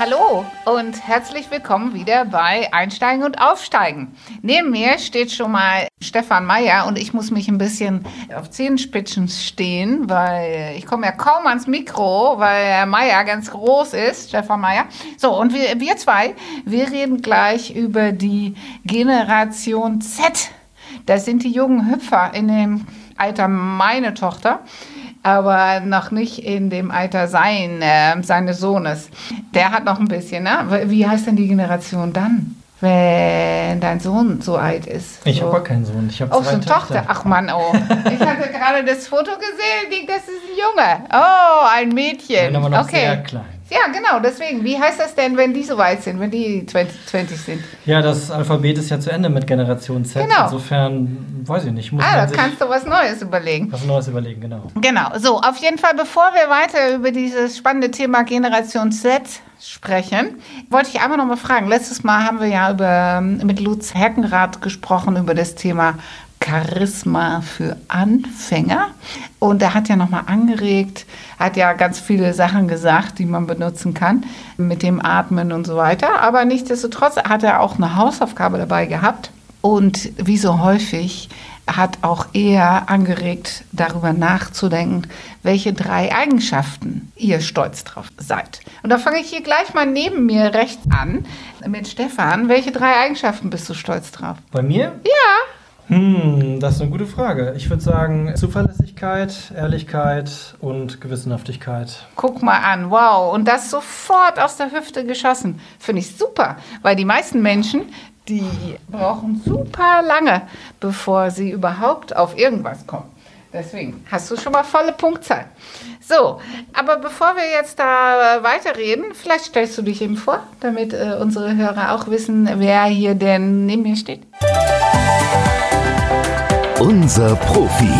Hallo und herzlich willkommen wieder bei Einsteigen und Aufsteigen. Neben mir steht schon mal Stefan Meyer und ich muss mich ein bisschen auf Zehenspitzen stehen, weil ich komme ja kaum ans Mikro, weil Herr Meyer ganz groß ist, Stefan Meyer. So, und wir, wir zwei, wir reden gleich über die Generation Z. Das sind die jungen Hüpfer in dem Alter meine Tochter aber noch nicht in dem Alter sein, äh, seines Sohnes. Der hat noch ein bisschen, ne? Wie heißt denn die Generation dann? Wenn dein Sohn so alt ist. Ich so. habe gar keinen Sohn. Ich habe Oh, so eine Tochter. Ach Mann, oh. Ich hatte gerade das Foto gesehen. Das ist ein Junge. Oh, ein Mädchen. Bin aber noch okay. sehr klein. Ja, genau, deswegen. Wie heißt das denn, wenn die so weit sind, wenn die 20, 20 sind? Ja, das Alphabet ist ja zu Ende mit Generation Z. Genau. Insofern, weiß ich nicht, muss Ah, da kannst du was Neues überlegen. was Neues überlegen, genau. Genau, so, auf jeden Fall, bevor wir weiter über dieses spannende Thema Generation Z sprechen, wollte ich einmal noch mal fragen. Letztes Mal haben wir ja über, mit Lutz Heckenrath gesprochen über das Thema Charisma für Anfänger. Und er hat ja nochmal angeregt, hat ja ganz viele Sachen gesagt, die man benutzen kann, mit dem Atmen und so weiter. Aber nichtsdestotrotz hat er auch eine Hausaufgabe dabei gehabt. Und wie so häufig hat auch er angeregt, darüber nachzudenken, welche drei Eigenschaften ihr stolz drauf seid. Und da fange ich hier gleich mal neben mir rechts an mit Stefan. Welche drei Eigenschaften bist du stolz drauf? Bei mir? Ja. Hm, das ist eine gute Frage. Ich würde sagen Zuverlässigkeit, Ehrlichkeit und Gewissenhaftigkeit. Guck mal an, wow. Und das sofort aus der Hüfte geschossen. Finde ich super, weil die meisten Menschen, die brauchen super lange, bevor sie überhaupt auf irgendwas kommen. Deswegen hast du schon mal volle Punktzahl. So, aber bevor wir jetzt da äh, weiterreden, vielleicht stellst du dich eben vor, damit äh, unsere Hörer auch wissen, wer hier denn neben mir steht. Unser Profi.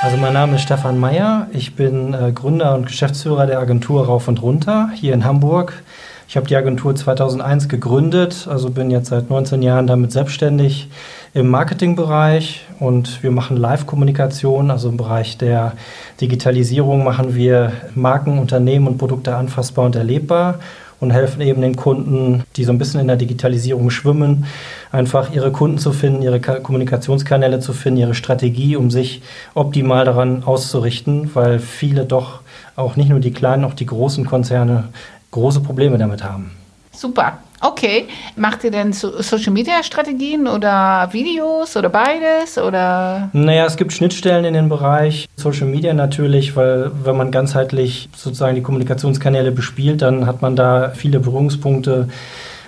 Also mein Name ist Stefan Meyer. Ich bin äh, Gründer und Geschäftsführer der Agentur Rauf und Runter hier in Hamburg. Ich habe die Agentur 2001 gegründet, also bin jetzt seit 19 Jahren damit selbstständig im Marketingbereich und wir machen Live-Kommunikation, also im Bereich der Digitalisierung machen wir Marken, Unternehmen und Produkte anfassbar und erlebbar und helfen eben den Kunden, die so ein bisschen in der Digitalisierung schwimmen, einfach ihre Kunden zu finden, ihre Ka- Kommunikationskanäle zu finden, ihre Strategie, um sich optimal daran auszurichten, weil viele doch auch nicht nur die kleinen, auch die großen Konzerne große Probleme damit haben. Super. Okay. Macht ihr denn so Social Media Strategien oder Videos oder beides oder? Naja, es gibt Schnittstellen in den Bereich Social Media natürlich, weil wenn man ganzheitlich sozusagen die Kommunikationskanäle bespielt, dann hat man da viele Berührungspunkte.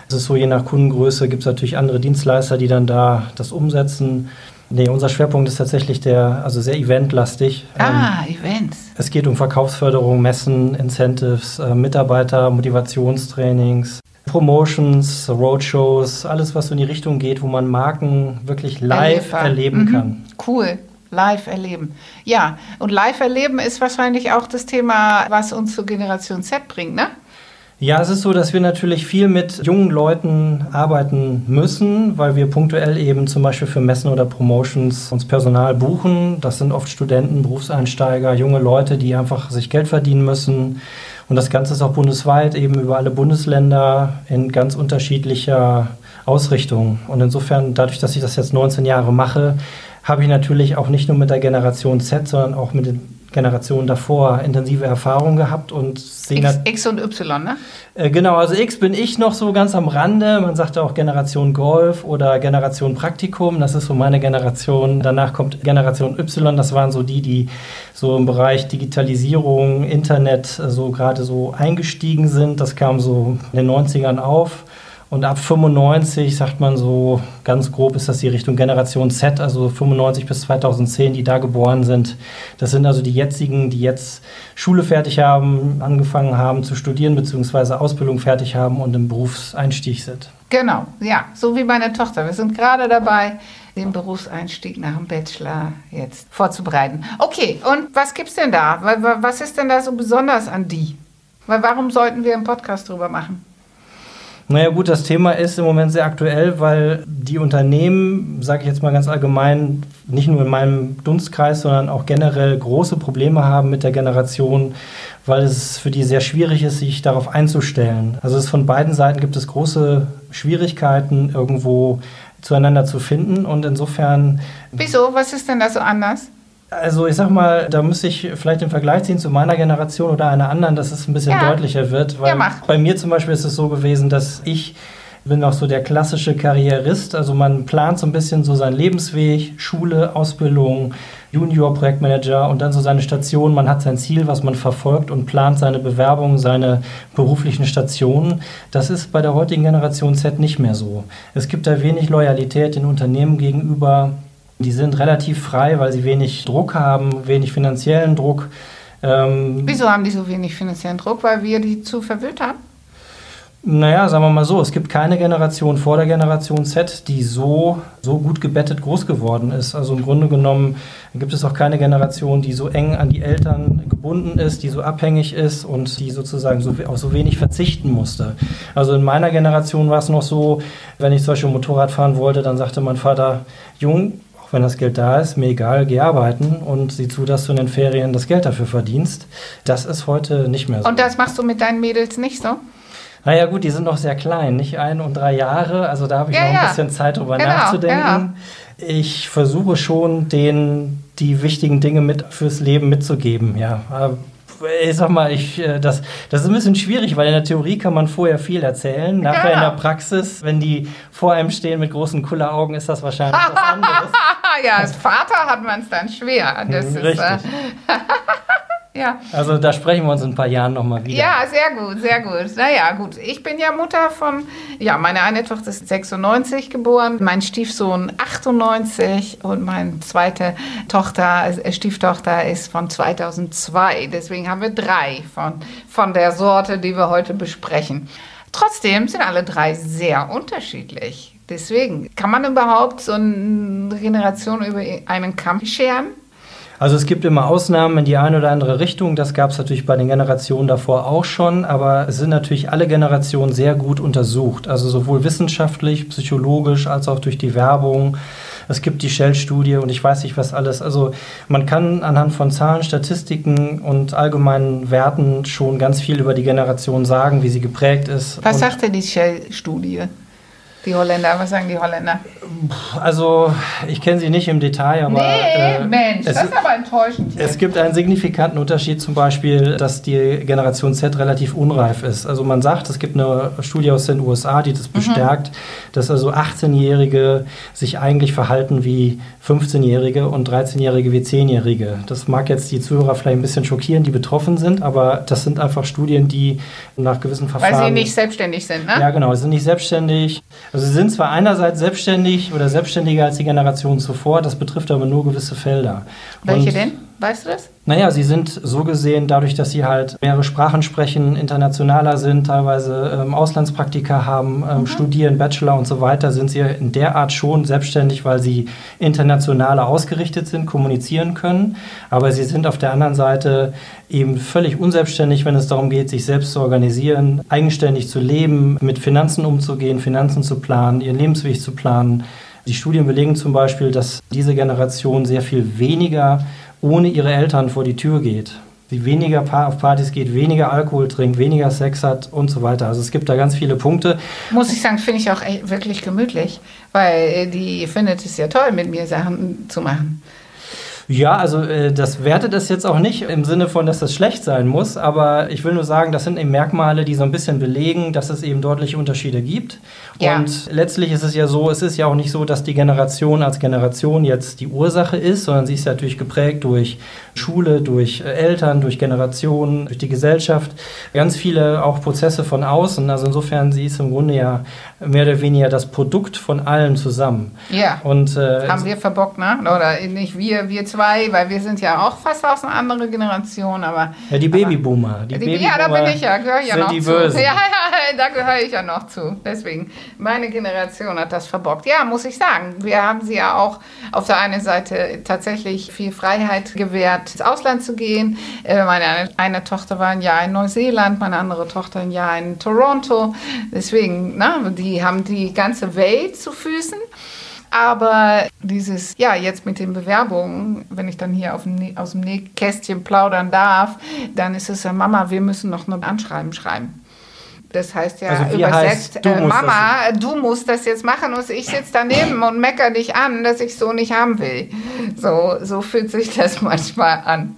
Es ist so, je nach Kundengröße gibt es natürlich andere Dienstleister, die dann da das umsetzen. Nee, unser Schwerpunkt ist tatsächlich der, also sehr eventlastig. Ähm, Ah, Events. Es geht um Verkaufsförderung, Messen, Incentives, äh, Mitarbeiter, Motivationstrainings, Promotions, Roadshows, alles, was so in die Richtung geht, wo man Marken wirklich live Erlebbar. erleben Mhm. kann. Cool. Live erleben. Ja, und live erleben ist wahrscheinlich auch das Thema, was uns zur Generation Z bringt, ne? Ja, es ist so, dass wir natürlich viel mit jungen Leuten arbeiten müssen, weil wir punktuell eben zum Beispiel für Messen oder Promotions uns Personal buchen. Das sind oft Studenten, Berufseinsteiger, junge Leute, die einfach sich Geld verdienen müssen. Und das Ganze ist auch bundesweit, eben über alle Bundesländer in ganz unterschiedlicher Ausrichtung. Und insofern, dadurch, dass ich das jetzt 19 Jahre mache, habe ich natürlich auch nicht nur mit der Generation Z, sondern auch mit den Generationen davor intensive Erfahrungen gehabt und sehe X, X und Y, ne? äh, Genau, also X bin ich noch so ganz am Rande. Man sagt auch Generation Golf oder Generation Praktikum. Das ist so meine Generation. Danach kommt Generation Y. Das waren so die, die so im Bereich Digitalisierung, Internet äh, so gerade so eingestiegen sind. Das kam so in den 90ern auf. Und ab 95, sagt man so ganz grob, ist das die Richtung Generation Z, also 95 bis 2010, die da geboren sind. Das sind also die jetzigen, die jetzt Schule fertig haben, angefangen haben zu studieren, beziehungsweise Ausbildung fertig haben und im Berufseinstieg sind. Genau, ja, so wie meine Tochter. Wir sind gerade dabei, den Berufseinstieg nach dem Bachelor jetzt vorzubereiten. Okay, und was gibt's denn da? Wa- wa- Was ist denn da so besonders an die? Weil warum sollten wir einen Podcast drüber machen? Naja gut, das Thema ist im Moment sehr aktuell, weil die Unternehmen, sage ich jetzt mal ganz allgemein, nicht nur in meinem Dunstkreis, sondern auch generell große Probleme haben mit der Generation, weil es für die sehr schwierig ist, sich darauf einzustellen. Also von beiden Seiten gibt es große Schwierigkeiten, irgendwo zueinander zu finden und insofern. Wieso? Was ist denn da so anders? Also ich sag mal, da müsste ich vielleicht den Vergleich ziehen zu meiner Generation oder einer anderen, dass es ein bisschen Ja. deutlicher wird. Weil Ja, bei mir zum Beispiel ist es so gewesen, dass ich bin auch so der klassische Karrierist. Also man plant so ein bisschen so seinen Lebensweg, Schule, Ausbildung, Junior-Projektmanager und dann so seine Station. Man hat sein Ziel, was man verfolgt und plant seine Bewerbung, seine beruflichen Stationen. Das ist bei der heutigen Generation Z nicht mehr so. Es gibt da wenig Loyalität den Unternehmen gegenüber. Die sind relativ frei, weil sie wenig Druck haben, wenig finanziellen Druck. Ähm, Wieso haben die so wenig finanziellen Druck? Weil wir die zu verwöhnt haben? Naja, sagen wir mal so, es gibt keine Generation vor der Generation Z, die so, so gut gebettet groß geworden ist. Also im Grunde genommen gibt es auch keine Generation, die so eng an die Eltern gebunden ist, die so abhängig ist und die sozusagen so, auf so wenig verzichten musste. Also in meiner Generation war es noch so, wenn ich zum Beispiel Motorrad fahren wollte, dann sagte mein Vater, Jung, auch wenn das Geld da ist, mir egal, geh arbeiten und sieh zu, dass du in den Ferien das Geld dafür verdienst. Das ist heute nicht mehr so. Und das machst du mit deinen Mädels nicht so? Naja gut, die sind noch sehr klein, nicht ein und drei Jahre, also da habe ich Ja, noch ein ja. bisschen Zeit drüber Genau, nachzudenken. Ich versuche schon, denen die wichtigen Dinge mit fürs Leben mitzugeben, ja. Ich sag mal, ich, äh, das, das ist ein bisschen schwierig, weil in der Theorie kann man vorher viel erzählen. Nachher in Genau. der Praxis, wenn die vor einem stehen mit großen Kulleraugen, ist das wahrscheinlich was anderes. ja, als Vater hat man es dann schwer. Das ist, äh, Richtig. ja. Also da sprechen wir uns in ein paar Jahren nochmal wieder. Ja, sehr gut, sehr gut. Naja, gut. Ich bin ja Mutter von, ja, meine eine Tochter ist 96 geboren, mein Stiefsohn 98 und meine zweite Tochter, äh, Stieftochter ist von 2002. Deswegen haben wir drei von, von der Sorte, die wir heute besprechen. Trotzdem sind alle drei sehr unterschiedlich. Deswegen kann man überhaupt so eine Generation über einen Kamm scheren? Also es gibt immer Ausnahmen in die eine oder andere Richtung. Das gab es natürlich bei den Generationen davor auch schon. Aber es sind natürlich alle Generationen sehr gut untersucht. Also sowohl wissenschaftlich, psychologisch als auch durch die Werbung. Es gibt die Shell-Studie und ich weiß nicht was alles. Also man kann anhand von Zahlen, Statistiken und allgemeinen Werten schon ganz viel über die Generation sagen, wie sie geprägt ist. Was sagt denn die Shell-Studie? Die Holländer, was sagen die Holländer? also ich kenne sie nicht im Detail, aber nee, äh, Mensch, es das ist aber enttäuschend. Hier. Es gibt einen signifikanten Unterschied, zum Beispiel, dass die Generation Z relativ unreif ist. Also man sagt, es gibt eine Studie aus den USA, die das bestärkt, dass also 18-Jährige sich eigentlich verhalten wie 15-Jährige und 13-Jährige wie 10-Jährige. Das mag jetzt die Zuhörer vielleicht ein bisschen schockieren, die betroffen sind, aber das sind einfach Studien, die nach gewissen Weil Verfahren... sie nicht selbstständig sind, ne? Ja, genau, sie sind nicht selbstständig. Also sie sind zwar einerseits selbstständig oder selbstständiger als die Generation zuvor, das betrifft aber nur gewisse Felder. Welche Und- denn? Weißt du das? naja, sie sind so gesehen, dadurch, dass sie halt mehrere Sprachen sprechen, internationaler sind, teilweise ähm, Auslandspraktika haben, ähm, studieren, Bachelor und so weiter, sind sie in der Art schon selbstständig, weil sie internationaler ausgerichtet sind, kommunizieren können. Aber sie sind auf der anderen Seite eben völlig unselbstständig, wenn es darum geht, sich selbst zu organisieren, eigenständig zu leben, mit Finanzen umzugehen, Finanzen zu planen, ihren Lebensweg zu planen. Die Studien belegen zum Beispiel, dass diese Generation sehr viel weniger ohne ihre Eltern vor die Tür geht. Sie weniger auf Partys geht, weniger Alkohol trinkt, weniger Sex hat und so weiter. Also es gibt da ganz viele Punkte. Muss ich sagen, finde ich auch wirklich gemütlich, weil äh, die findet es ja toll, mit mir Sachen zu machen. Ja, also äh, das wertet es jetzt auch nicht im Sinne von, dass das schlecht sein muss, aber ich will nur sagen, das sind eben Merkmale, die so ein bisschen belegen, dass es eben deutliche Unterschiede gibt. Ja. Und letztlich ist es ja so, es ist ja auch nicht so, dass die Generation als Generation jetzt die Ursache ist, sondern sie ist ja natürlich geprägt durch Schule, durch äh, Eltern, durch Generationen, durch die Gesellschaft, ganz viele auch Prozesse von außen. Also insofern, sie ist im Grunde ja mehr oder weniger das Produkt von allen zusammen. Ja. Und äh, Haben wir verbockt, ne? Oder nicht wir, wir zwei, zwei, weil wir sind ja auch fast aus einer anderen Generation, aber. Ja, die Babyboomer. Die, die Babyboomer ja, da bin ich ja, gehöre ich ja noch zu. Ja, ja, da gehöre ich ja noch zu. Deswegen, meine Generation hat das verbockt. Ja, muss ich sagen. Wir haben sie ja auch auf der einen Seite tatsächlich viel Freiheit gewährt, ins Ausland zu gehen. Äh, meine eine Tochter war ein Jahr in Neuseeland, meine andere Tochter ein Jahr in Toronto. Deswegen, na, die haben die ganze Welt zu Füßen. Aber dieses, ja, jetzt mit den Bewerbungen, wenn ich dann hier dem, aus dem Nähkästchen plaudern darf, dann ist es ja, Mama, wir müssen noch ein Anschreiben schreiben. Das heißt ja Also übersetzt, heißt, du äh, Mama, du musst das jetzt machen und ich sitze daneben und mecker dich an, dass ich so nicht haben will. So, so fühlt sich das manchmal an.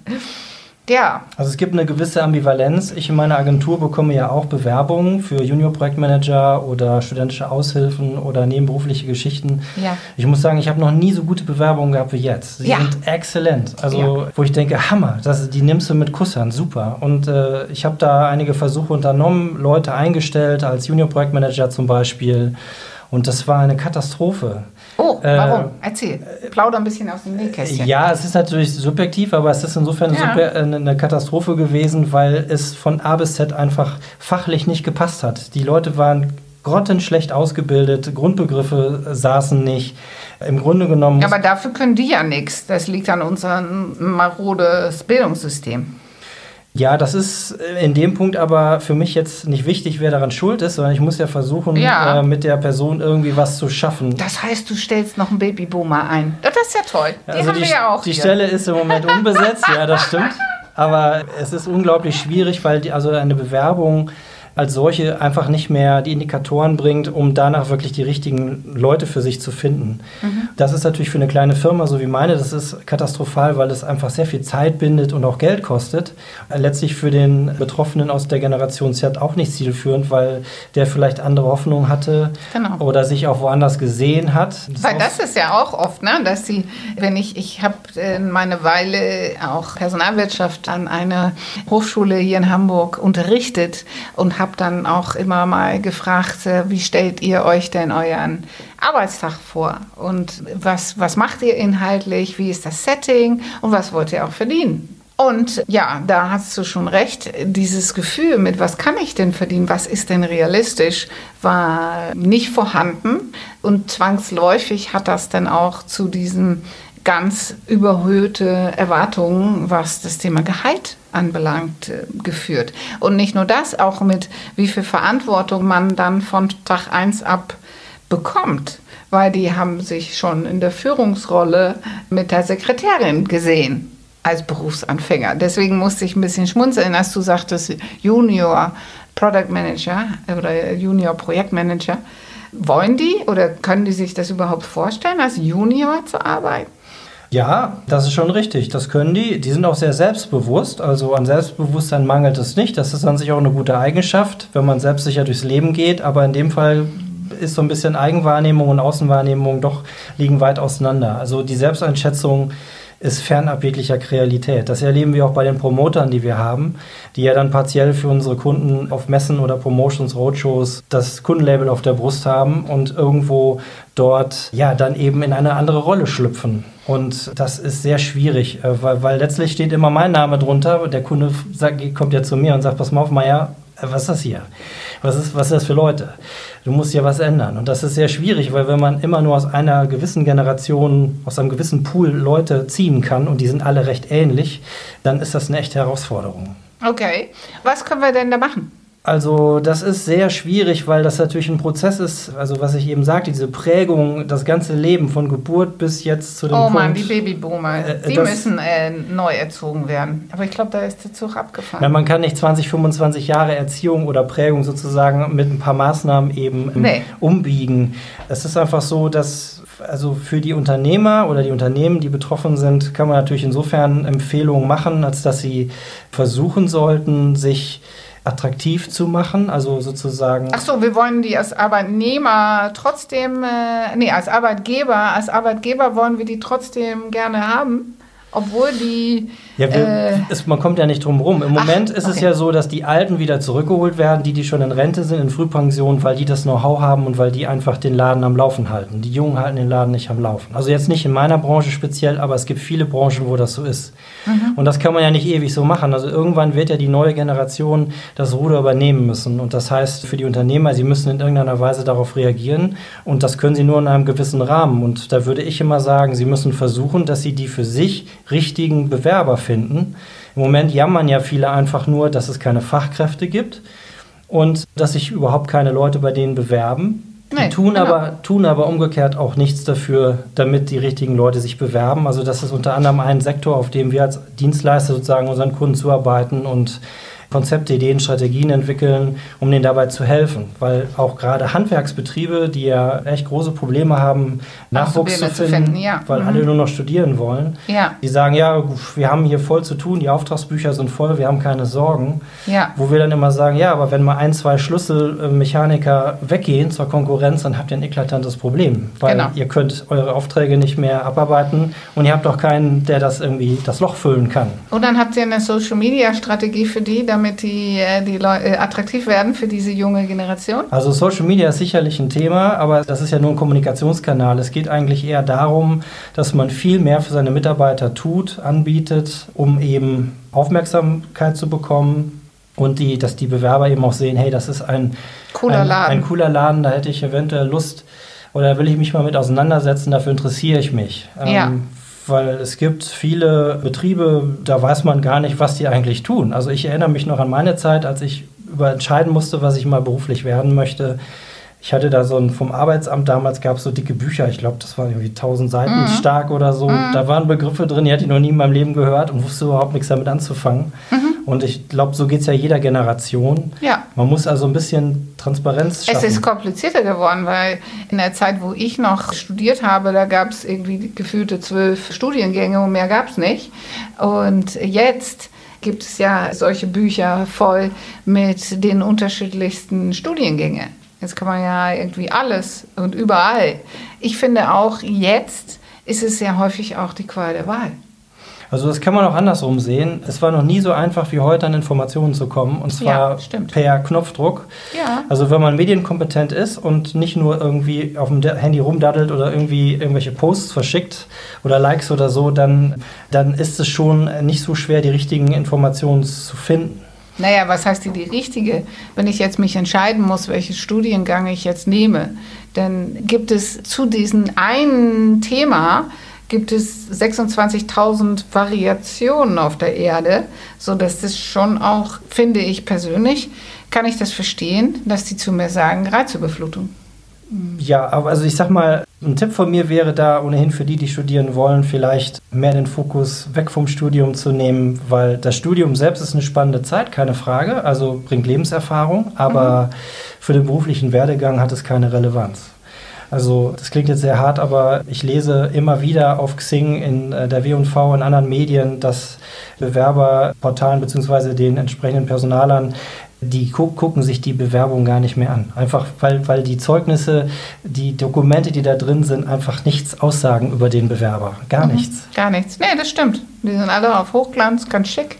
Ja, Also es gibt eine gewisse Ambivalenz. Ich in meiner Agentur bekomme ja auch Bewerbungen für Junior-Projektmanager oder studentische Aushilfen oder nebenberufliche Geschichten. Ja. Ich muss sagen, ich habe noch nie so gute Bewerbungen gehabt wie jetzt. Sie Ja. sind exzellent. Also Ja. wo ich denke, Hammer, das, die nimmst du mit Kusshand, super. Und äh, ich habe da einige Versuche unternommen, Leute eingestellt, als Junior-Projektmanager zum Beispiel. Und das war eine Katastrophe. Oh, Äh, warum? Erzähl. Plauder ein bisschen aus dem Nähkästchen. Ja, es ist natürlich subjektiv, aber es ist insofern Ja. super, äh, eine Katastrophe gewesen, weil es von A bis Z einfach fachlich nicht gepasst hat. Die Leute waren grottenschlecht ausgebildet, Grundbegriffe saßen nicht. Im Grunde genommen. Ja, aber dafür können die ja nichts. Das liegt an unserem marodes Bildungssystem. Ja, das ist äh, in dem Punkt aber für mich jetzt nicht wichtig, wer daran schuld ist, sondern ich muss ja versuchen, Ja. äh, mit der Person irgendwie was zu schaffen. Das heißt, du stellst noch einen Babyboomer ein. Das ist ja toll. Die Also haben wir ja auch Die hier. Stelle ist im Moment unbesetzt, ja, das stimmt. Aber es ist unglaublich schwierig, weil die, also eine Bewerbung als solche einfach nicht mehr die Indikatoren bringt, um danach wirklich die richtigen Leute für sich zu finden. Mhm. Das ist natürlich für eine kleine Firma, so wie meine, das ist katastrophal, weil es einfach sehr viel Zeit bindet und auch Geld kostet. Äh, Letztlich für den Betroffenen aus der Generation Z auch nicht zielführend, weil der vielleicht andere Hoffnungen hatte Genau. oder sich auch woanders gesehen hat. Weil auch- das ist ja auch oft, ne, dass sie, wenn ich, ich habe meine Weile auch Personalwirtschaft an einer Hochschule hier in Hamburg unterrichtet und habe dann auch immer mal gefragt, äh, wie stellt ihr euch denn euren Arbeitstag vor und was, was macht ihr inhaltlich, wie ist das Setting und was wollt ihr auch verdienen? Und ja, da hast du schon recht. Dieses Gefühl mit, was kann ich denn verdienen, was ist denn realistisch, war nicht vorhanden. Und zwangsläufig hat das dann auch zu diesen ganz überhöhte Erwartungen, was das Thema Gehalt anbelangt, äh, geführt. Und nicht nur das, auch mit wie viel Verantwortung man dann von Tag 1 ab bekommt, weil die haben sich schon in der Führungsrolle mit der Sekretärin gesehen als Berufsanfänger. Deswegen musste ich ein bisschen schmunzeln, als du sagtest, Junior Product Manager oder Junior Projektmanager. Wollen die oder können die sich das überhaupt vorstellen, als Junior zu arbeiten? Ja, das ist schon richtig. Das können die. Die sind auch sehr selbstbewusst. Also an Selbstbewusstsein mangelt es nicht. Das ist an sich auch eine gute Eigenschaft, wenn man selbstsicher durchs Leben geht. Aber in dem Fall ist so ein bisschen Eigenwahrnehmung und Außenwahrnehmung doch liegen weit auseinander. Also die Selbsteinschätzung ist fernab jeglicher Realität. Das erleben wir auch bei den Promotern, die wir haben, die ja dann partiell für unsere Kunden auf Messen oder Promotions, Roadshows das Kundenlabel auf der Brust haben und irgendwo dort ja dann eben in eine andere Rolle schlüpfen. Und das ist sehr schwierig, äh, weil, weil letztlich steht immer mein Name drunter. Der Kunde sagt, kommt ja zu mir und sagt, pass mal auf, Meier, äh, was ist das hier? Was ist, was ist das für Leute? Du musst ja was ändern. Und das ist sehr schwierig, weil wenn man immer nur aus einer gewissen Generation, aus einem gewissen Pool Leute ziehen kann und die sind alle recht ähnlich, dann ist das eine echte Herausforderung. Okay. Was können wir denn da machen? Also das ist sehr schwierig, weil das natürlich ein Prozess ist, also was ich eben sagte, diese Prägung, das ganze Leben von Geburt bis jetzt zu dem Oh Punkt. Mann, die Babyboomer, Äh, die das- müssen äh, neu erzogen werden. Aber ich glaube, da ist der Zug abgefahren. Ja, man kann nicht 20, 25 Jahre Erziehung oder Prägung sozusagen mit ein paar Maßnahmen eben ähm, Nee. umbiegen. Es ist einfach so, dass also für die Unternehmer oder die Unternehmen, die betroffen sind, kann man natürlich insofern Empfehlungen machen, als dass sie versuchen sollten, sich attraktiv zu machen, also sozusagen Ach so, wir wollen die als Arbeitnehmer trotzdem, äh, nee, als Arbeitgeber, als Arbeitgeber wollen wir die trotzdem gerne haben, obwohl die Ja, wir, äh, es, man kommt ja nicht drum rum. Im Moment ach, ist okay. es ja so, dass die Alten wieder zurückgeholt werden, die, die schon in Rente sind, in Frühpension, weil die das Know-how haben und weil die einfach den Laden am Laufen halten. Die Jungen halten den Laden nicht am Laufen. Also jetzt nicht in meiner Branche speziell, aber es gibt viele Branchen, wo das so ist. Mhm. Und das kann man ja nicht ewig so machen. Also irgendwann wird ja die neue Generation das Ruder übernehmen müssen. Und das heißt für die Unternehmer, sie müssen in irgendeiner Weise darauf reagieren. Und das können sie nur in einem gewissen Rahmen. Und da würde ich immer sagen, sie müssen versuchen, dass sie die für sich richtigen Bewerber finden. Im Moment jammern ja viele einfach nur, dass es keine Fachkräfte gibt und dass sich überhaupt keine Leute bei denen bewerben. Die nee, tun, genau. aber, tun aber umgekehrt auch nichts dafür, damit die richtigen Leute sich bewerben. Also das ist unter anderem ein Sektor, auf dem wir als Dienstleister sozusagen unseren Kunden zuarbeiten und Konzepte, Ideen, Strategien entwickeln, um denen dabei zu helfen. Weil auch gerade Handwerksbetriebe, die ja echt große Probleme haben, Nachwuchs zu finden, zu finden ja. weil mhm. alle nur noch studieren wollen, ja. die sagen, ja, wir haben hier voll zu tun, die Auftragsbücher sind voll, wir haben keine Sorgen. Ja. Wo wir dann immer sagen, ja, aber wenn mal ein, zwei Schlüsselmechaniker weggehen zur Konkurrenz, dann habt ihr ein eklatantes Problem. Weil genau. ihr könnt eure Aufträge nicht mehr abarbeiten und ihr habt auch keinen, der das irgendwie das Loch füllen kann. Und dann habt ihr eine Social-Media-Strategie für die, damit damit die, äh, die Leute äh, attraktiv werden für diese junge Generation? Also Social Media ist sicherlich ein Thema, aber das ist ja nur ein Kommunikationskanal. Es geht eigentlich eher darum, dass man viel mehr für seine Mitarbeiter tut, anbietet, um eben Aufmerksamkeit zu bekommen, und die, dass die Bewerber eben auch sehen, hey, das ist ein cooler ein, Laden. Ein cooler Laden, da hätte ich eventuell Lust oder will ich mich mal mit auseinandersetzen, dafür interessiere ich mich. Ja. Ähm, weil es gibt viele Betriebe, da weiß man gar nicht, was die eigentlich tun. Also ich erinnere mich noch an meine Zeit, als ich über entscheiden musste, was ich mal beruflich werden möchte. Ich hatte da so ein, vom Arbeitsamt damals gab es so dicke Bücher, ich glaube, das waren irgendwie 1000 Seiten mhm. stark oder so. Mhm. Da waren Begriffe drin, die hatte ich noch nie in meinem Leben gehört und wusste überhaupt nichts damit anzufangen. Mhm. Und ich glaube, so geht es ja jeder Generation. Ja. Man muss also ein bisschen Transparenz schaffen. Es ist komplizierter geworden, weil in der Zeit, wo ich noch studiert habe, da gab es irgendwie gefühlte zwölf Studiengänge und mehr gab es nicht. Und jetzt gibt es ja solche Bücher voll mit den unterschiedlichsten Studiengängen. Jetzt kann man ja irgendwie alles und überall. Ich finde auch jetzt ist es sehr häufig auch die Qual der Wahl. Also das kann man auch andersrum sehen. Es war noch nie so einfach wie heute an Informationen zu kommen und zwar ja, per Knopfdruck. Ja. Also wenn man medienkompetent ist und nicht nur irgendwie auf dem Handy rumdaddelt oder irgendwie irgendwelche Posts verschickt oder Likes oder so, dann, dann ist es schon nicht so schwer, die richtigen Informationen zu finden. Naja, was heißt die, die richtige? Wenn ich jetzt mich entscheiden muss, welchen Studiengang ich jetzt nehme, dann gibt es zu diesem einen Thema gibt es 26.000 Variationen auf der Erde, so dass das schon auch, finde ich persönlich, kann ich das verstehen, dass die zu mir sagen, Reizüberflutung. Ja, aber also ich sag mal, ein Tipp von mir wäre da ohnehin für die, die studieren wollen, vielleicht mehr den Fokus weg vom Studium zu nehmen, weil das Studium selbst ist eine spannende Zeit, keine Frage, also bringt Lebenserfahrung, aber mhm. für den beruflichen Werdegang hat es keine Relevanz. Also das klingt jetzt sehr hart, aber ich lese immer wieder auf Xing in äh, der W&V und anderen Medien, dass Bewerberportalen bzw. den entsprechenden Personalern die gu gucken sich die Bewerbung gar nicht mehr an. Einfach weil, weil die Zeugnisse, die Dokumente, die da drin sind, einfach nichts aussagen über den Bewerber. Gar mhm, nichts. Gar nichts. Nee, das stimmt. Die sind alle auf Hochglanz, ganz schick.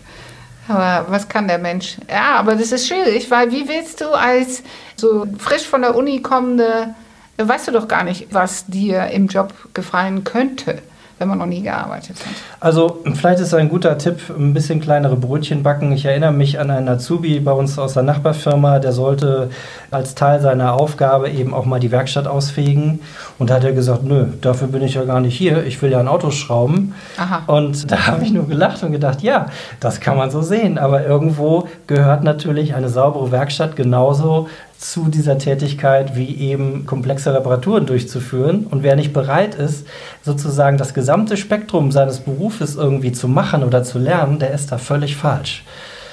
Aber was kann der Mensch? Ja, aber das ist schwierig, weil wie willst du als so frisch von der Uni kommende weißt du doch gar nicht, was dir im Job gefallen könnte wenn man noch nie gearbeitet hat. Also vielleicht ist ein guter Tipp, ein bisschen kleinere Brötchen backen. Ich erinnere mich an einen Azubi bei uns aus der Nachbarfirma, der sollte als Teil seiner Aufgabe eben auch mal die Werkstatt ausfegen. Und da hat er gesagt, nö, dafür bin ich ja gar nicht hier, ich will ja ein Auto schrauben. Aha. Und da habe ich nur gelacht und gedacht, ja, das kann man so sehen. Aber irgendwo gehört natürlich eine saubere Werkstatt genauso zu dieser Tätigkeit wie eben komplexe Reparaturen durchzuführen. Und wer nicht bereit ist, sozusagen das gesamte Spektrum seines Berufes irgendwie zu machen oder zu lernen, der ist da völlig falsch.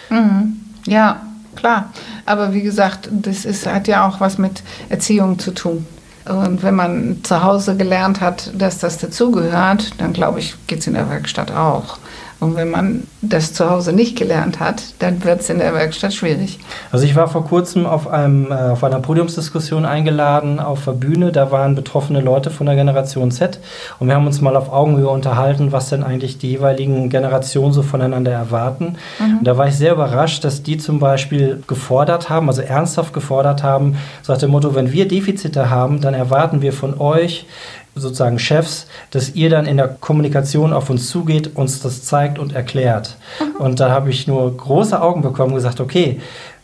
Mhm. Ja, klar. Aber wie gesagt, das ist, hat ja auch was mit Erziehung zu tun. Und wenn man zu Hause gelernt hat, dass das dazugehört, dann glaube ich, geht es in der Werkstatt auch. Und wenn man das zu Hause nicht gelernt hat, dann wird es in der Werkstatt schwierig. Also ich war vor kurzem auf, einem, äh, auf einer Podiumsdiskussion eingeladen auf der Bühne. Da waren betroffene Leute von der Generation Z und wir haben uns mal auf Augenhöhe unterhalten, was denn eigentlich die jeweiligen Generationen so voneinander erwarten. Mhm. Und da war ich sehr überrascht, dass die zum Beispiel gefordert haben, also ernsthaft gefordert haben, so nach dem Motto, wenn wir Defizite haben, dann erwarten wir von euch, sozusagen Chefs, dass ihr dann in der Kommunikation auf uns zugeht, uns das zeigt und erklärt. Mhm. Und da habe ich nur große Augen bekommen und gesagt, okay,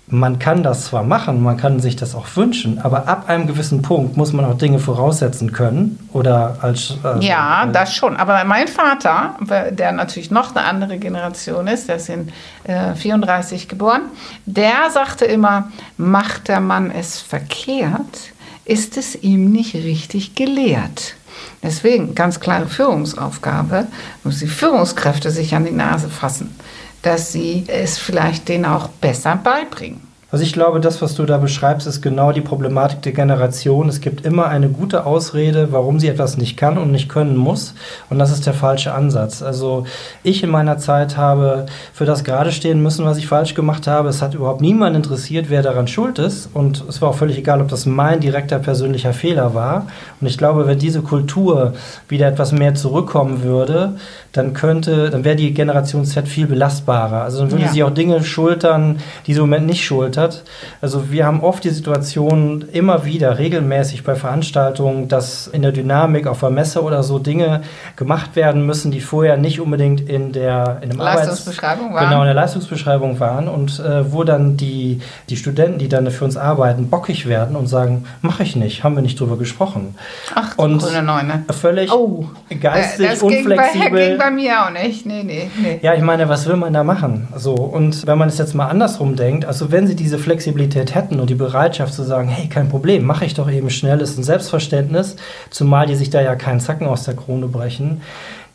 man kann das zwar machen, man kann sich das auch wünschen, aber ab einem gewissen Punkt muss man auch Dinge voraussetzen können oder als äh, ja, äh, das schon. Aber mein Vater, der natürlich noch eine andere Generation ist, der ist in äh, 34 geboren, der sagte immer: Macht der Mann es verkehrt, ist es ihm nicht richtig gelehrt. Deswegen ganz klare Führungsaufgabe, muss die Führungskräfte sich an die Nase fassen, dass sie es vielleicht denen auch besser beibringen. Also ich glaube, das, was du da beschreibst, ist genau die Problematik der Generation. Es gibt immer eine gute Ausrede, warum sie etwas nicht kann und nicht können muss. Und das ist der falsche Ansatz. Also ich in meiner Zeit habe für das gerade stehen müssen, was ich falsch gemacht habe. Es hat überhaupt niemand interessiert, wer daran schuld ist. Und es war auch völlig egal, ob das mein direkter persönlicher Fehler war. Und ich glaube, wenn diese Kultur wieder etwas mehr zurückkommen würde, dann könnte, dann wäre die Generation Z viel belastbarer. Also dann würde ja. sie auch Dinge schultern, die sie im Moment nicht schultert. Also wir haben oft die Situation immer wieder regelmäßig bei Veranstaltungen, dass in der Dynamik auf der Messe oder so Dinge gemacht werden müssen, die vorher nicht unbedingt in der in dem Leistungsbeschreibung Arbeits waren. Genau, in der Leistungsbeschreibung waren und äh, wo dann die, die Studenten, die dann für uns arbeiten, bockig werden und sagen, mache ich nicht, haben wir nicht drüber gesprochen. Ach, und grüne Neune. völlig oh, geistig, das unflexibel bei mir auch nicht. Nee, nee, nee. Ja, ich meine, was will man da machen? So, und wenn man es jetzt mal andersrum denkt, also wenn sie diese Flexibilität hätten und die Bereitschaft zu sagen, hey, kein Problem, mache ich doch eben schnell, ist ein Selbstverständnis, zumal die sich da ja keinen Zacken aus der Krone brechen,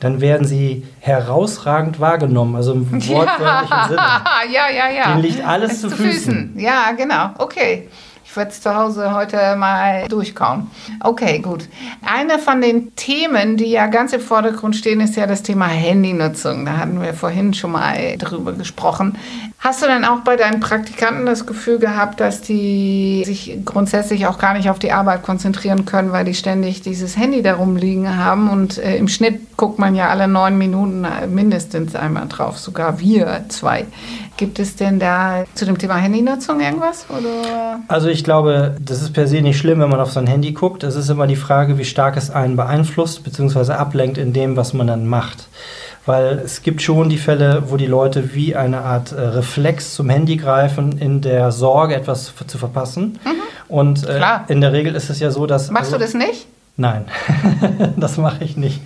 dann werden sie herausragend wahrgenommen, also im wortwörtlichen ja. Sinne. Ja, ja, ja. Denen liegt alles zu, zu Füßen. Füßen. Ja, genau. Okay. Ich werde es zu Hause heute mal durchkauen. Okay, gut. Eine von den Themen, die ja ganz im Vordergrund stehen, ist ja das Thema Handynutzung. Da hatten wir vorhin schon mal drüber gesprochen. Hast du denn auch bei deinen Praktikanten das Gefühl gehabt, dass die sich grundsätzlich auch gar nicht auf die Arbeit konzentrieren können, weil die ständig dieses Handy darum liegen haben? Und äh, im Schnitt guckt man ja alle neun Minuten mindestens einmal drauf, sogar wir zwei. Gibt es denn da zu dem Thema Handynutzung irgendwas? Oder? Also ich glaube, das ist per se nicht schlimm, wenn man auf sein Handy guckt. Es ist immer die Frage, wie stark es einen beeinflusst bzw. ablenkt in dem, was man dann macht. Weil es gibt schon die Fälle, wo die Leute wie eine Art äh, Reflex zum Handy greifen, in der Sorge, etwas zu verpassen. Mhm. Und äh, in der Regel ist es ja so, dass. Machst also, du das nicht? Nein, das mache ich nicht.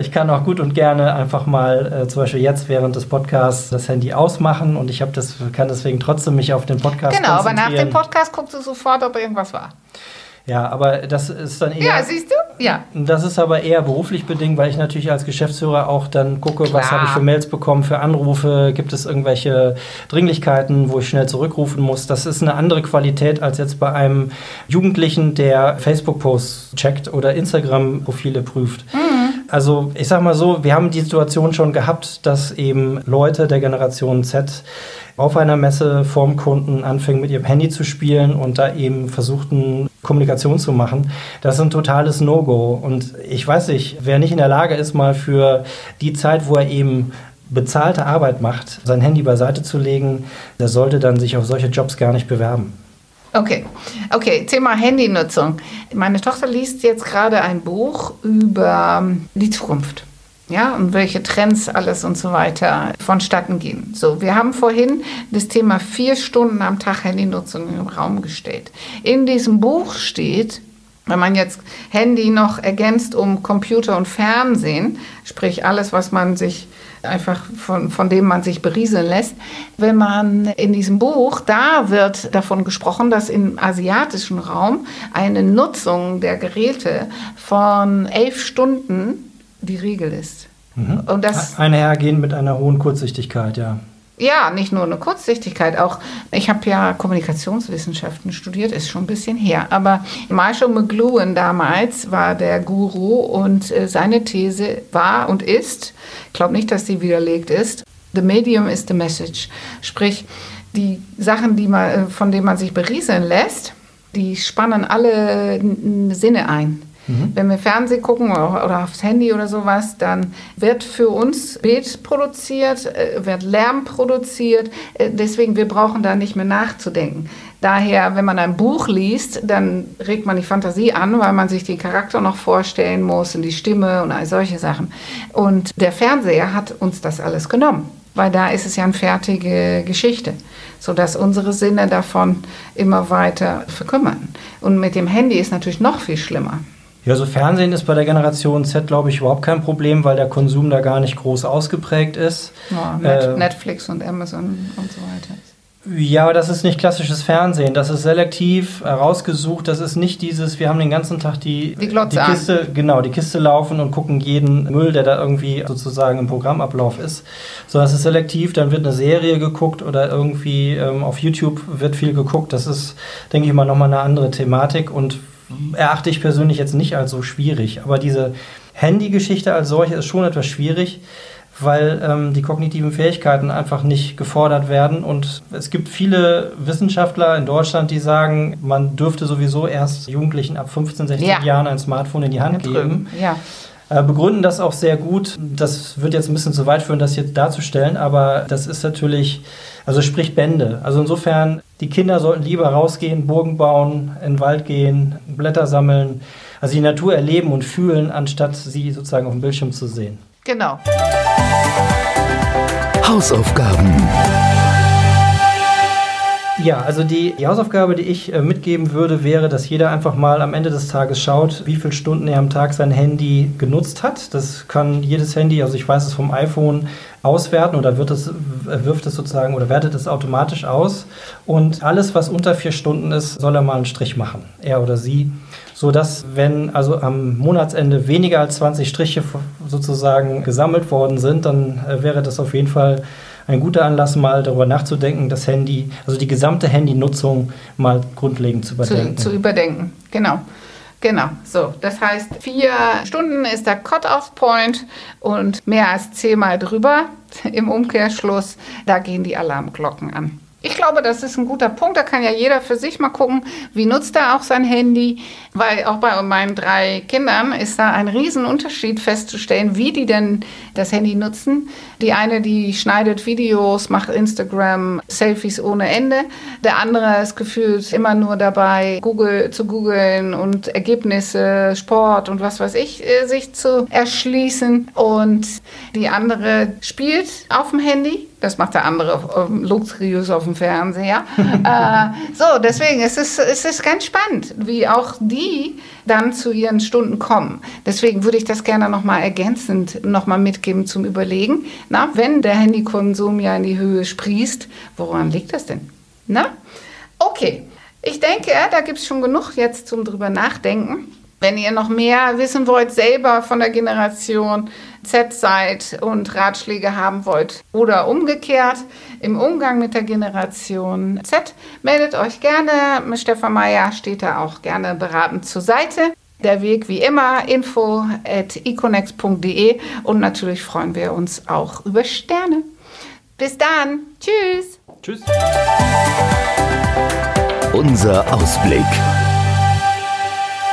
Ich kann auch gut und gerne einfach mal äh, zum Beispiel jetzt während des Podcasts das Handy ausmachen und ich habe das kann deswegen trotzdem mich auf den Podcast Genau, aber nach dem Podcast guckst du sofort, ob irgendwas war. Ja, aber das ist dann eher. Ja, siehst du? Ja. Das ist aber eher beruflich bedingt, weil ich natürlich als Geschäftsführer auch dann gucke, Klar. was habe ich für Mails bekommen, für Anrufe, gibt es irgendwelche Dringlichkeiten, wo ich schnell zurückrufen muss. Das ist eine andere Qualität als jetzt bei einem Jugendlichen, der Facebook-Posts checkt oder Instagram-Profile prüft. Mhm. Also ich sag mal so, wir haben die Situation schon gehabt, dass eben Leute der Generation Z auf einer Messe vorm Kunden anfingen mit ihrem Handy zu spielen und da eben versuchten Kommunikation zu machen. Das ist ein totales No-Go. Und ich weiß nicht, wer nicht in der Lage ist, mal für die Zeit, wo er eben bezahlte Arbeit macht, sein Handy beiseite zu legen, der sollte dann sich auf solche Jobs gar nicht bewerben. Okay, okay, Thema Handynutzung. Meine Tochter liest jetzt gerade ein Buch über die Zukunft. Ja, und welche Trends alles und so weiter vonstatten gehen. So, wir haben vorhin das Thema vier Stunden am Tag Handynutzung im Raum gestellt. In diesem Buch steht, wenn man jetzt Handy noch ergänzt um Computer und Fernsehen, sprich alles, was man sich einfach von, von dem man sich berieseln lässt. Wenn man in diesem Buch, da wird davon gesprochen, dass im asiatischen Raum eine Nutzung der Geräte von elf Stunden die Regel ist. Mhm. Und das Einhergehend mit einer hohen Kurzsichtigkeit, ja. Ja, nicht nur eine Kurzsichtigkeit, auch ich habe ja Kommunikationswissenschaften studiert, ist schon ein bisschen her. Aber Marshall McLuhan damals war der Guru und äh, seine These war und ist, ich glaube nicht, dass sie widerlegt ist, the medium is the message. Sprich, die Sachen, die man, äh, von denen man sich berieseln lässt, die spannen alle Sinne ein. Mhm. Wenn wir Fernsehen gucken oder, aufs Handy oder sowas, dann wird für uns Bild produziert, äh, wird Lärm produziert. Äh, deswegen, wir brauchen da nicht mehr nachzudenken. Daher, wenn man ein Buch liest, dann regt man die Fantasie an, weil man sich den Charakter noch vorstellen muss und die Stimme und all solche Sachen. Und der Fernseher hat uns das alles genommen weil da ist es ja eine fertige Geschichte, sodass unsere Sinne davon immer weiter verkümmern. Und mit dem Handy ist natürlich noch viel schlimmer. Ja, so Fernsehen ist bei der Generation Z, glaube ich, überhaupt kein Problem, weil der Konsum da gar nicht groß ausgeprägt ist. Ja, äh, Netflix und Amazon und so weiter. Ja, aber das ist nicht klassisches Fernsehen. Das ist selektiv herausgesucht. Das ist nicht dieses, wir haben den ganzen Tag die, die, die Kiste, genau, die Kiste laufen und gucken jeden Müll, der da irgendwie sozusagen im Programmablauf ist. Sondern es ist selektiv, dann wird eine Serie geguckt oder irgendwie ähm, auf YouTube wird viel geguckt. Das ist, denke ich mal, nochmal eine andere Thematik und erachte ich persönlich jetzt nicht als so schwierig. Aber diese Handy-Geschichte als solche ist schon etwas schwierig, weil ähm, die kognitiven Fähigkeiten einfach nicht gefordert werden. Und es gibt viele Wissenschaftler in Deutschland, die sagen, man dürfte sowieso erst Jugendlichen ab 15, 16 ja. Jahren ein Smartphone in die Hand geben. Ja. Äh, begründen das auch sehr gut. Das wird jetzt ein bisschen zu weit führen, das jetzt darzustellen, aber das ist natürlich, also spricht Bände. Also insofern, die Kinder sollten lieber rausgehen, Burgen bauen, in den Wald gehen, Blätter sammeln, also die Natur erleben und fühlen, anstatt sie sozusagen auf dem Bildschirm zu sehen. Genau. Hausaufgaben. Ja, also die, die Hausaufgabe, die ich äh, mitgeben würde, wäre, dass jeder einfach mal am Ende des Tages schaut, wie viele Stunden er am Tag sein Handy genutzt hat. Das kann jedes Handy, also ich weiß es vom iPhone, auswerten oder wird es, wirft es sozusagen oder wertet es automatisch aus. Und alles, was unter vier Stunden ist, soll er mal einen Strich machen, er oder sie. So dass, wenn also am Monatsende weniger als 20 Striche sozusagen gesammelt worden sind, dann äh, wäre das auf jeden Fall ein guter Anlass, mal darüber nachzudenken, das Handy, also die gesamte Handynutzung mal grundlegend zu überdenken. Zu, zu überdenken, genau. Genau, so. Das heißt, vier Stunden ist der Cut-Off-Point und mehr als zehnmal drüber im Umkehrschluss, da gehen die Alarmglocken an. Ich glaube, das ist ein guter Punkt. Da kann ja jeder für sich mal gucken, wie nutzt er auch sein Handy. Weil auch bei meinen drei Kindern ist da ein Riesenunterschied festzustellen, wie die denn das Handy nutzen. Die eine, die schneidet Videos, macht Instagram, Selfies ohne Ende. Der andere ist gefühlt immer nur dabei, Google zu googeln und Ergebnisse, Sport und was weiß ich, äh, sich zu erschließen. Und die andere spielt auf dem Handy das macht der andere ähm, luxuriös auf dem Fernseher. äh, so, deswegen es ist es ist ganz spannend, wie auch die dann zu ihren Stunden kommen. Deswegen würde ich das gerne nochmal ergänzend nochmal mitgeben zum Überlegen. Na, wenn der Handykonsum ja in die Höhe sprießt, woran liegt das denn? Na? Okay. Ich denke, da gibt es schon genug jetzt zum drüber nachdenken. Wenn ihr noch mehr wissen wollt, selber von der Generation Z seid und Ratschläge haben wollt oder umgekehrt im Umgang mit der Generation Z, meldet euch gerne. Stefan Meyer steht da auch gerne beratend zur Seite. Der Weg wie immer info at econex.de und natürlich freuen wir uns auch über Sterne. Bis dann. Tschüss. Tschüss. Unser Ausblick.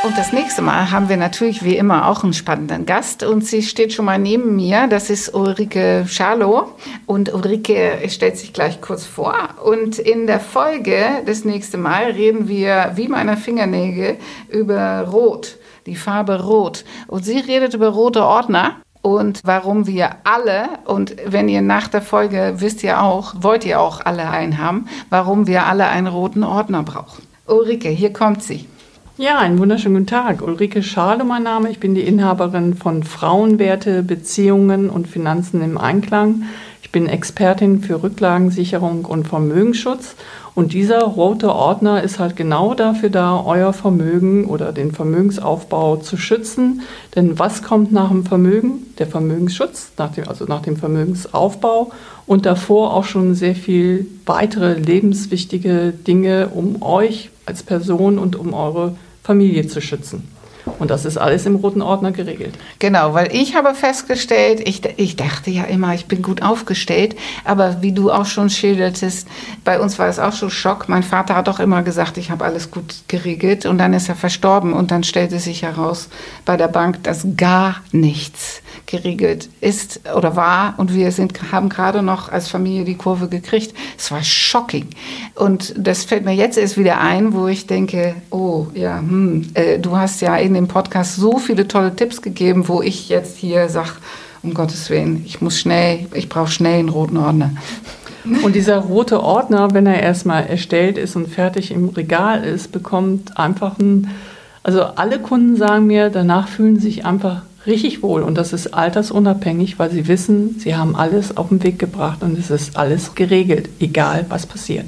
Und das nächste Mal haben wir natürlich wie immer auch einen spannenden Gast und sie steht schon mal neben mir. Das ist Ulrike Schalow und Ulrike stellt sich gleich kurz vor. Und in der Folge das nächste Mal reden wir wie meine Fingernägel über Rot, die Farbe Rot. Und sie redet über rote Ordner und warum wir alle, und wenn ihr nach der Folge wisst ihr auch, wollt ihr auch alle einen haben, warum wir alle einen roten Ordner brauchen. Ulrike, hier kommt sie. Ja, einen wunderschönen guten Tag. Ulrike Schale, mein Name. Ich bin die Inhaberin von Frauenwerte, Beziehungen und Finanzen im Einklang. Ich bin Expertin für Rücklagensicherung und Vermögensschutz. Und dieser rote Ordner ist halt genau dafür da, euer Vermögen oder den Vermögensaufbau zu schützen. Denn was kommt nach dem Vermögen? Der Vermögensschutz, nach dem, also nach dem Vermögensaufbau und davor auch schon sehr viel weitere lebenswichtige Dinge, um euch als Person und um eure Familie zu schützen. Und das ist alles im roten Ordner geregelt. Genau, weil ich habe festgestellt, ich, ich dachte ja immer, ich bin gut aufgestellt, aber wie du auch schon schildertest, bei uns war es auch schon Schock. Mein Vater hat auch immer gesagt, ich habe alles gut geregelt und dann ist er verstorben und dann stellte sich heraus bei der Bank, dass gar nichts geregelt ist oder war und wir sind, haben gerade noch als Familie die Kurve gekriegt. Es war shocking. Und das fällt mir jetzt erst wieder ein, wo ich denke, oh ja, hm, äh, du hast ja in dem Podcast so viele tolle Tipps gegeben, wo ich jetzt hier sage, um Gottes Willen, ich muss schnell, ich brauche schnell einen roten Ordner. Und dieser rote Ordner, wenn er erstmal erstellt ist und fertig im Regal ist, bekommt einfach ein, also alle Kunden sagen mir, danach fühlen sich einfach richtig wohl und das ist altersunabhängig, weil sie wissen, sie haben alles auf den Weg gebracht und es ist alles geregelt, egal was passiert.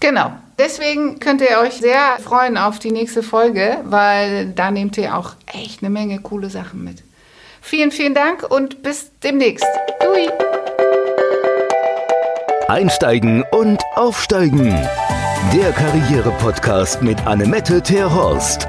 Genau. Deswegen könnt ihr euch sehr freuen auf die nächste Folge, weil da nehmt ihr auch echt eine Menge coole Sachen mit. Vielen, vielen Dank und bis demnächst. Dui. Einsteigen und aufsteigen. Der Karriere-Podcast mit Annemette Terhorst.